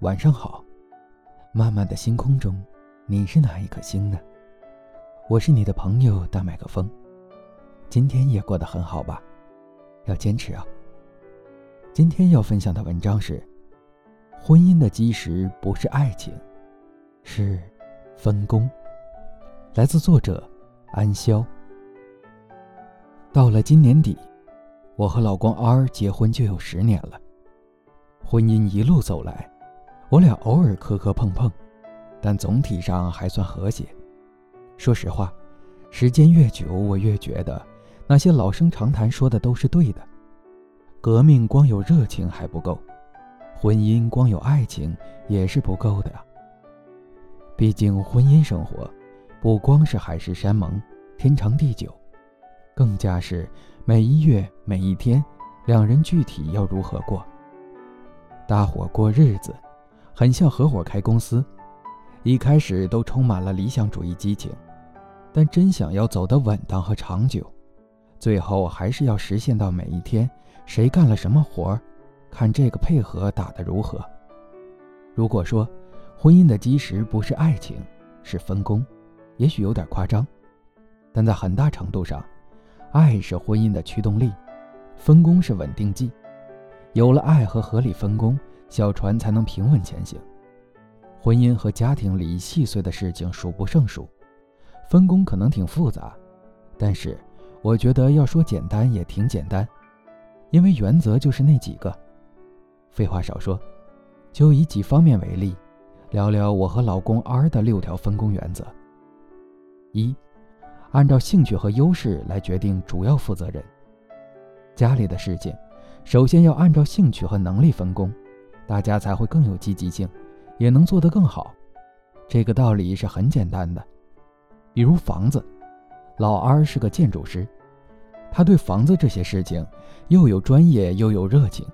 晚上好。漫漫的星空中，你是哪一颗星呢？我是你的朋友大麦克风。今天也过得很好吧？要坚持啊。今天要分享的文章是：婚姻的基石不是爱情，是分工。来自作者安潇。到了今年底，我和老公 R 结婚就有十年了。婚姻一路走来，我俩偶尔磕磕碰碰，但总体上还算和谐。说实话，时间越久，我越觉得那些老生常谈说的都是对的。革命光有热情还不够，婚姻光有爱情也是不够的呀。毕竟婚姻生活，不光是海誓山盟、天长地久，更加是每一月每一天，两人具体要如何过。大伙过日子，很像合伙开公司，一开始都充满了理想主义激情，但真想要走得稳当和长久，最后还是要实现到每一天谁干了什么活儿，看这个配合打得如何。如果说婚姻的基石不是爱情，是分工，也许有点夸张，但在很大程度上，爱是婚姻的驱动力，分工是稳定剂。有了爱和合理分工，小船才能平稳前行。婚姻和家庭里细碎的事情数不胜数，分工可能挺复杂，但是我觉得要说简单也挺简单，因为原则就是那几个。废话少说，就以几方面为例，聊聊我和老公 R 的六条分工原则。一，按照兴趣和优势来决定主要负责人。家里的事情。首先要按照兴趣和能力分工，大家才会更有积极性，也能做得更好。这个道理是很简单的。比如房子，老二是个建筑师，他对房子这些事情又有专业又有热情，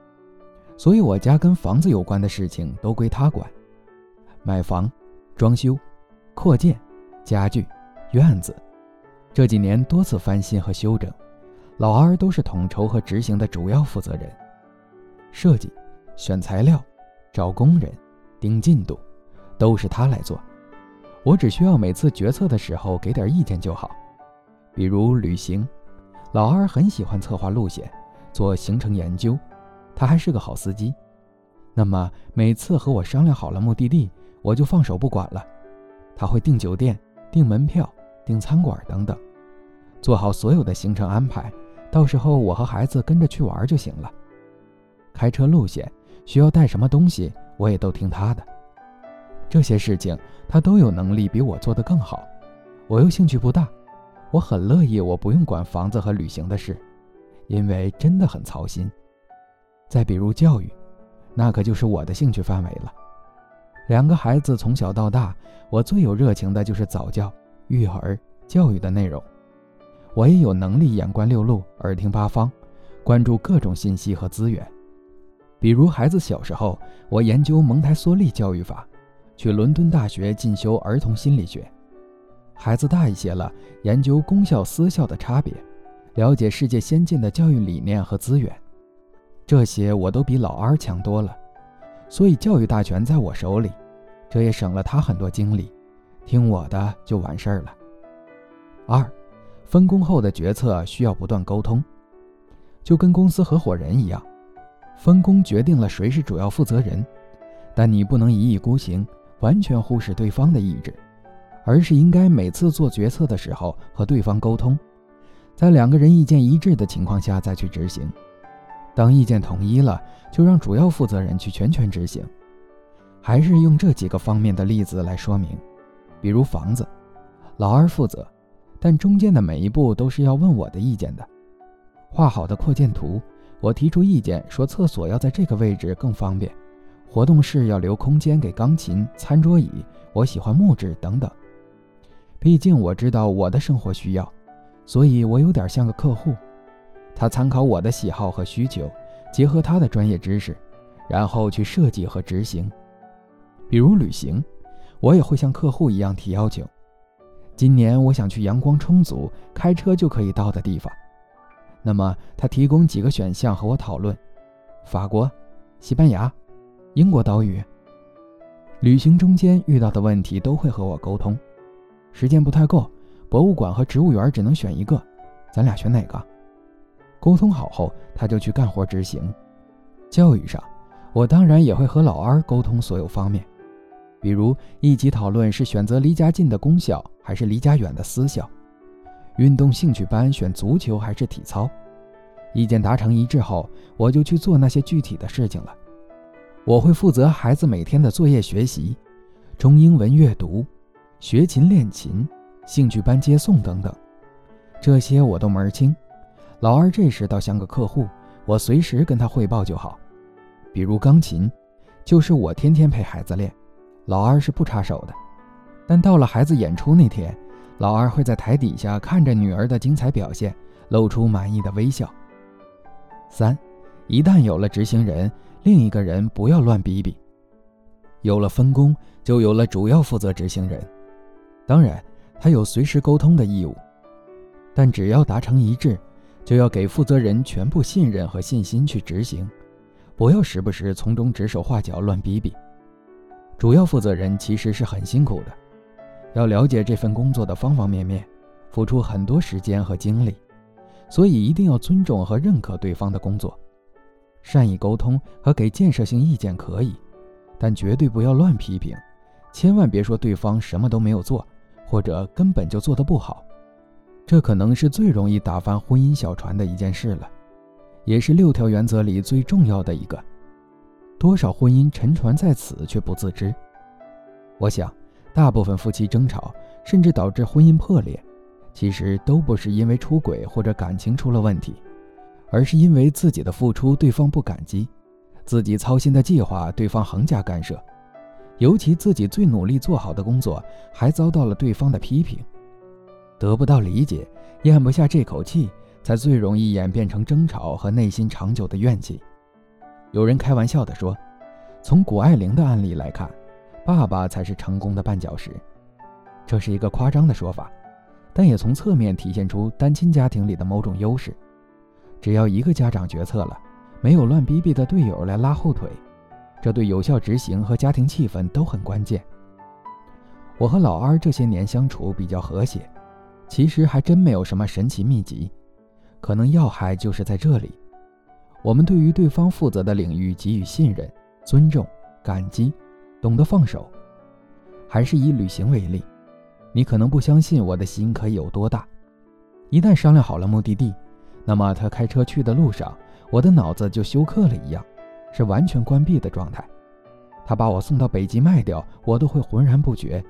所以我家跟房子有关的事情都归他管。买房、装修、扩建、家具、院子，这几年多次翻新和修整。老二都是统筹和执行的主要负责人，设计、选材料、找工人、盯进度，都是他来做。我只需要每次决策的时候给点意见就好。比如旅行，老二很喜欢策划路线、做行程研究，他还是个好司机。那么每次和我商量好了目的地，我就放手不管了。他会订酒店、订门票、订餐馆等等，做好所有的行程安排。到时候我和孩子跟着去玩就行了。开车路线需要带什么东西，我也都听他的。这些事情他都有能力比我做得更好。我又兴趣不大，我很乐意我不用管房子和旅行的事，因为真的很操心。再比如教育，那可就是我的兴趣范围了。两个孩子从小到大，我最有热情的就是早教、育儿、教育的内容。我也有能力眼观六路，耳听八方，关注各种信息和资源。比如孩子小时候，我研究蒙台梭利教育法，去伦敦大学进修儿童心理学；孩子大一些了，研究公校私校的差别，了解世界先进的教育理念和资源。这些我都比老二强多了，所以教育大权在我手里，这也省了他很多精力，听我的就完事儿了。二。分工后的决策需要不断沟通，就跟公司合伙人一样，分工决定了谁是主要负责人，但你不能一意孤行，完全忽视对方的意志，而是应该每次做决策的时候和对方沟通，在两个人意见一致的情况下再去执行。当意见统一了，就让主要负责人去全权执行。还是用这几个方面的例子来说明，比如房子，老二负责。但中间的每一步都是要问我的意见的。画好的扩建图，我提出意见说厕所要在这个位置更方便，活动室要留空间给钢琴、餐桌椅，我喜欢木质等等。毕竟我知道我的生活需要，所以我有点像个客户。他参考我的喜好和需求，结合他的专业知识，然后去设计和执行。比如旅行，我也会像客户一样提要求。今年我想去阳光充足、开车就可以到的地方，那么他提供几个选项和我讨论：法国、西班牙、英国岛屿。旅行中间遇到的问题都会和我沟通。时间不太够，博物馆和植物园只能选一个，咱俩选哪个？沟通好后，他就去干活执行。教育上，我当然也会和老二沟通所有方面，比如一起讨论是选择离家近的公校还是离家远的私校，运动兴趣班选足球还是体操。意见达成一致后，我就去做那些具体的事情了。我会负责孩子每天的作业学习，中英文阅读，学琴练琴，兴趣班接送等等，这些我都门儿清。老二这时倒像个客户，我随时跟他汇报就好。比如钢琴，就是我天天陪孩子练，老二是不插手的。但到了孩子演出那天，老二会在台底下看着女儿的精彩表现，露出满意的微笑。三，一旦有了执行人，另一个人不要乱逼逼。有了分工，就有了主要负责执行人。当然，他有随时沟通的义务，但只要达成一致。就要给负责人全部信任和信心去执行，不要时不时从中指手画脚、乱逼逼。主要负责人其实是很辛苦的，要了解这份工作的方方面面，付出很多时间和精力，所以一定要尊重和认可对方的工作，善意沟通和给建设性意见可以，但绝对不要乱批评，千万别说对方什么都没有做，或者根本就做得不好。这可能是最容易打翻婚姻小船的一件事了，也是六条原则里最重要的一个。多少婚姻沉船在此却不自知。我想，大部分夫妻争吵，甚至导致婚姻破裂，其实都不是因为出轨或者感情出了问题，而是因为自己的付出对方不感激，自己操心的计划对方横加干涉，尤其自己最努力做好的工作还遭到了对方的批评。得不到理解，咽不下这口气，才最容易演变成争吵和内心长久的怨气。有人开玩笑地说：“从谷爱凌的案例来看，爸爸才是成功的绊脚石。”这是一个夸张的说法，但也从侧面体现出单亲家庭里的某种优势。只要一个家长决策了，没有乱逼逼的队友来拉后腿，这对有效执行和家庭气氛都很关键。我和老二这些年相处比较和谐。其实还真没有什么神奇秘籍，可能要害就是在这里。我们对于对方负责的领域给予信任、尊重、感激，懂得放手。还是以旅行为例，你可能不相信我的心可以有多大。一旦商量好了目的地，那么他开车去的路上，我的脑子就休克了一样，是完全关闭的状态。他把我送到北极卖掉，我都会浑然不觉。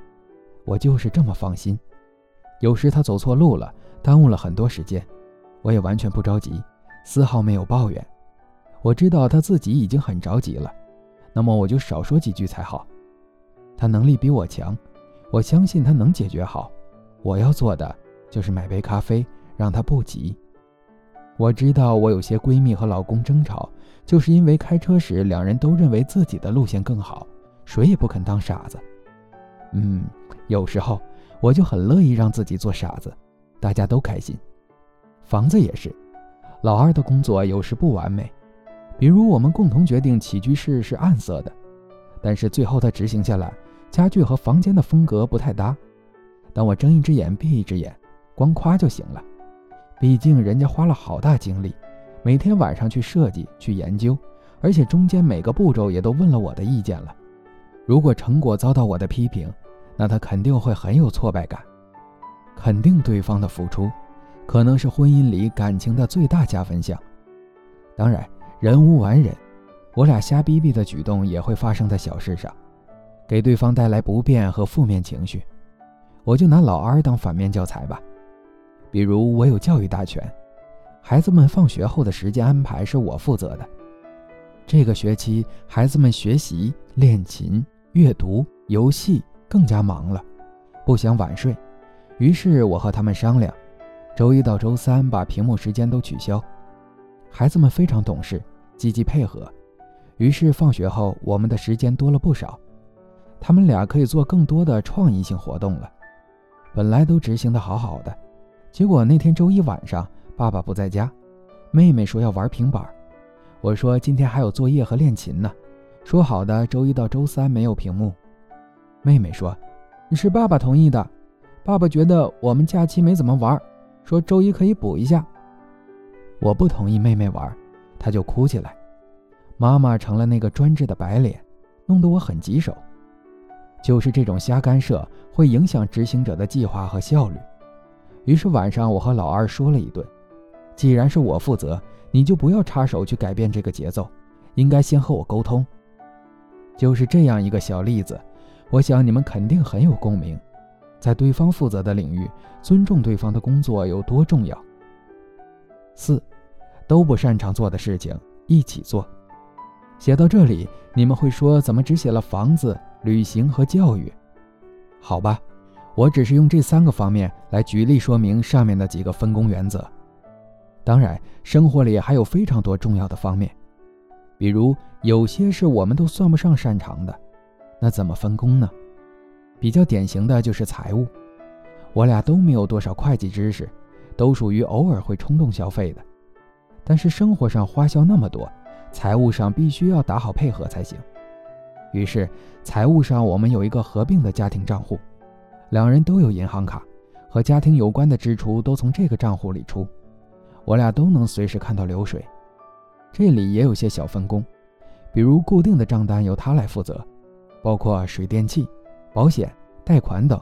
我就是这么放心。有时他走错路了，耽误了很多时间，我也完全不着急，丝毫没有抱怨。我知道他自己已经很着急了，那么我就少说几句才好。他能力比我强，我相信他能解决好。我要做的就是买杯咖啡，让他不急。我知道我有些闺蜜和老公争吵，就是因为开车时两人都认为自己的路线更好，谁也不肯当傻子。嗯，有时候。我就很乐意让自己做傻子，大家都开心。房子也是，老二的工作有时不完美，比如我们共同决定起居室是暗色的，但是最后他执行下来，家具和房间的风格不太搭。但我睁一只眼闭一只眼，光夸就行了。毕竟人家花了好大精力，每天晚上去设计去研究，而且中间每个步骤也都问了我的意见了。如果成果遭到我的批评，那他肯定会很有挫败感，肯定对方的付出，可能是婚姻里感情的最大加分项。当然，人无完人，我俩瞎逼逼的举动也会发生在小事上，给对方带来不便和负面情绪。我就拿老二当反面教材吧，比如我有教育大权，孩子们放学后的时间安排是我负责的。这个学期，孩子们学习、练琴、阅读、游戏。更加忙了，不想晚睡，于是我和他们商量，周一到周三把屏幕时间都取消。孩子们非常懂事，积极配合，于是放学后我们的时间多了不少，他们俩可以做更多的创意性活动了。本来都执行的好好的，结果那天周一晚上爸爸不在家，妹妹说要玩平板，我说今天还有作业和练琴呢，说好的周一到周三没有屏幕。妹妹说：“你是爸爸同意的，爸爸觉得我们假期没怎么玩，说周一可以补一下。”我不同意妹妹玩，他就哭起来。妈妈成了那个专制的白脸，弄得我很棘手。就是这种瞎干涉，会影响执行者的计划和效率。于是晚上，我和老二说了一顿。既然是我负责，你就不要插手去改变这个节奏，应该先和我沟通。就是这样一个小例子，我想你们肯定很有共鸣。在对方负责的领域，尊重对方的工作有多重要？四，都不擅长做的事情一起做。写到这里，你们会说怎么只写了房子、旅行和教育？好吧，我只是用这三个方面来举例说明上面的几个分工原则。当然，生活里还有非常多重要的方面，比如有些事我们都算不上擅长的，那怎么分工呢？比较典型的就是财务，我俩都没有多少会计知识，都属于偶尔会冲动消费的，但是生活上花销那么多。财务上必须要打好配合才行。于是，财务上我们有一个合并的家庭账户，两人都有银行卡，和家庭有关的支出都从这个账户里出，我俩都能随时看到流水。这里也有些小分工，比如固定的账单由他来负责，包括水电气、保险、贷款等；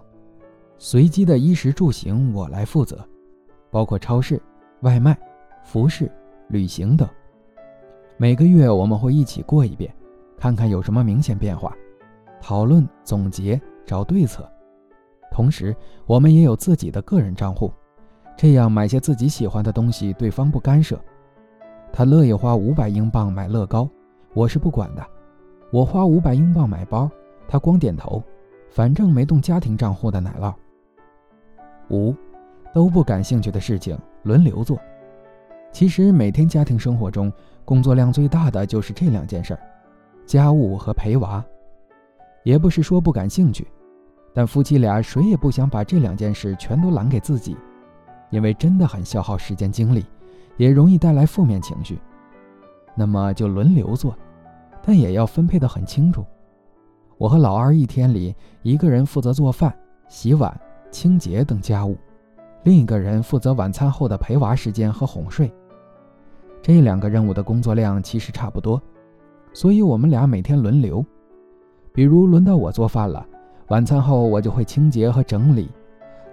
随机的衣食住行我来负责，包括超市、外卖、服饰、旅行等。每个月我们会一起过一遍，看看有什么明显变化，讨论总结找对策。同时，我们也有自己的个人账户，这样买些自己喜欢的东西，对方不干涉。他乐意花五百英镑买乐高，我是不管的；我花五百英镑买包，他光点头，反正没动家庭账户的奶酪。五，都不感兴趣的事情轮流做。其实每天家庭生活中，工作量最大的就是这两件事儿，家务和陪娃。也不是说不感兴趣，但夫妻俩谁也不想把这两件事全都揽给自己，因为真的很消耗时间精力，也容易带来负面情绪。那么就轮流做，但也要分配得很清楚。我和老二一天里，一个人负责做饭、洗碗、清洁等家务，另一个人负责晚餐后的陪娃时间和哄睡。这两个任务的工作量其实差不多，所以我们俩每天轮流。比如轮到我做饭了，晚餐后我就会清洁和整理，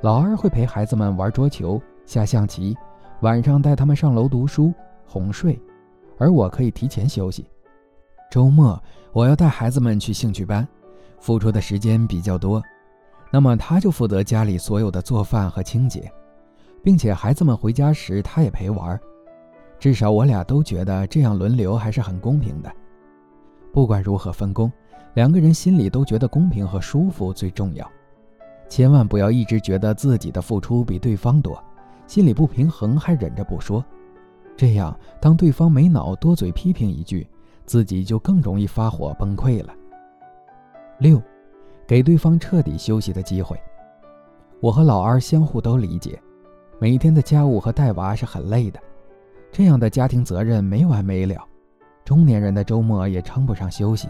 老二会陪孩子们玩桌球、下象棋，晚上带他们上楼读书、哄睡，而我可以提前休息。周末我要带孩子们去兴趣班，付出的时间比较多，那么他就负责家里所有的做饭和清洁，并且孩子们回家时他也陪玩。至少我俩都觉得这样轮流还是很公平的。不管如何分工，两个人心里都觉得公平和舒服最重要。千万不要一直觉得自己的付出比对方多，心里不平衡还忍着不说。这样，当对方没脑多嘴批评一句，自己就更容易发火崩溃了。六，给对方彻底休息的机会。我和老二相互都理解，每天的家务和带娃是很累的。这样的家庭责任没完没了，中年人的周末也称不上休息。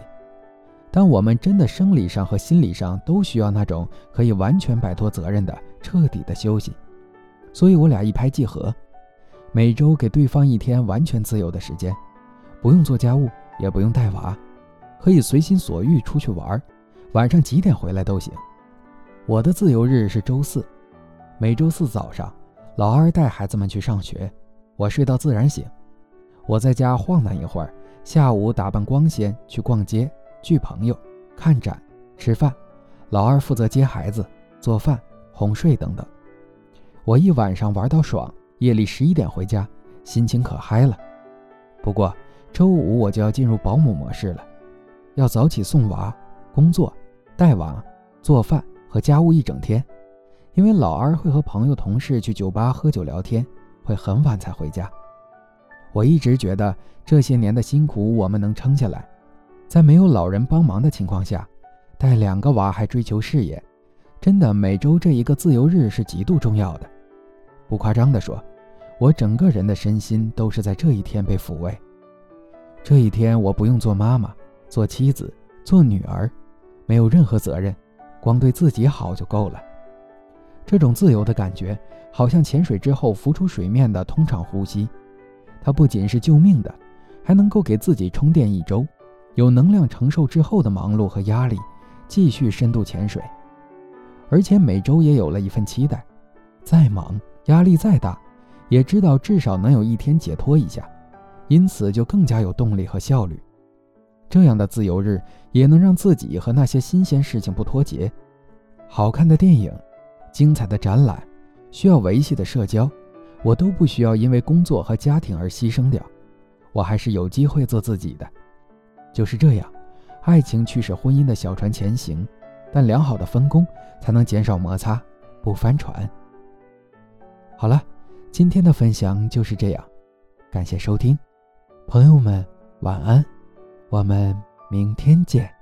但我们真的生理上和心理上都需要那种可以完全摆脱责任的彻底的休息，所以我俩一拍即合，每周给对方一天完全自由的时间，不用做家务，也不用带娃，可以随心所欲出去玩，晚上几点回来都行。我的自由日是周四，每周四早上，老二带孩子们去上学。我睡到自然醒，我在家晃荡一会儿，下午打扮光鲜去逛街、聚朋友、看展、吃饭。老二负责接孩子、做饭、哄睡等等。我一晚上玩到爽，夜里十一点回家，心情可嗨了。不过周五我就要进入保姆模式了，要早起送娃、工作、带娃、做饭和家务一整天，因为老二会和朋友、同事去酒吧喝酒聊天。会很晚才回家。我一直觉得这些年的辛苦我们能撑下来，在没有老人帮忙的情况下，带两个娃还追求事业，真的每周这一个自由日是极度重要的。不夸张地说，我整个人的身心都是在这一天被抚慰。这一天我不用做妈妈、做妻子、做女儿，没有任何责任，光对自己好就够了。这种自由的感觉，好像潜水之后浮出水面的通畅呼吸，它不仅是救命的，还能够给自己充电一周，有能量承受之后的忙碌和压力，继续深度潜水。而且每周也有了一份期待，再忙压力再大，也知道至少能有一天解脱一下，因此就更加有动力和效率。这样的自由日也能让自己和那些新鲜事情不脱节。好看的电影、精彩的展览、需要维系的社交，我都不需要因为工作和家庭而牺牲掉，我还是有机会做自己的。就是这样，爱情驱使婚姻的小船前行。但良好的分工才能减少摩擦，不翻船。好了，今天的分享就是这样，感谢收听，朋友们晚安，我们明天见。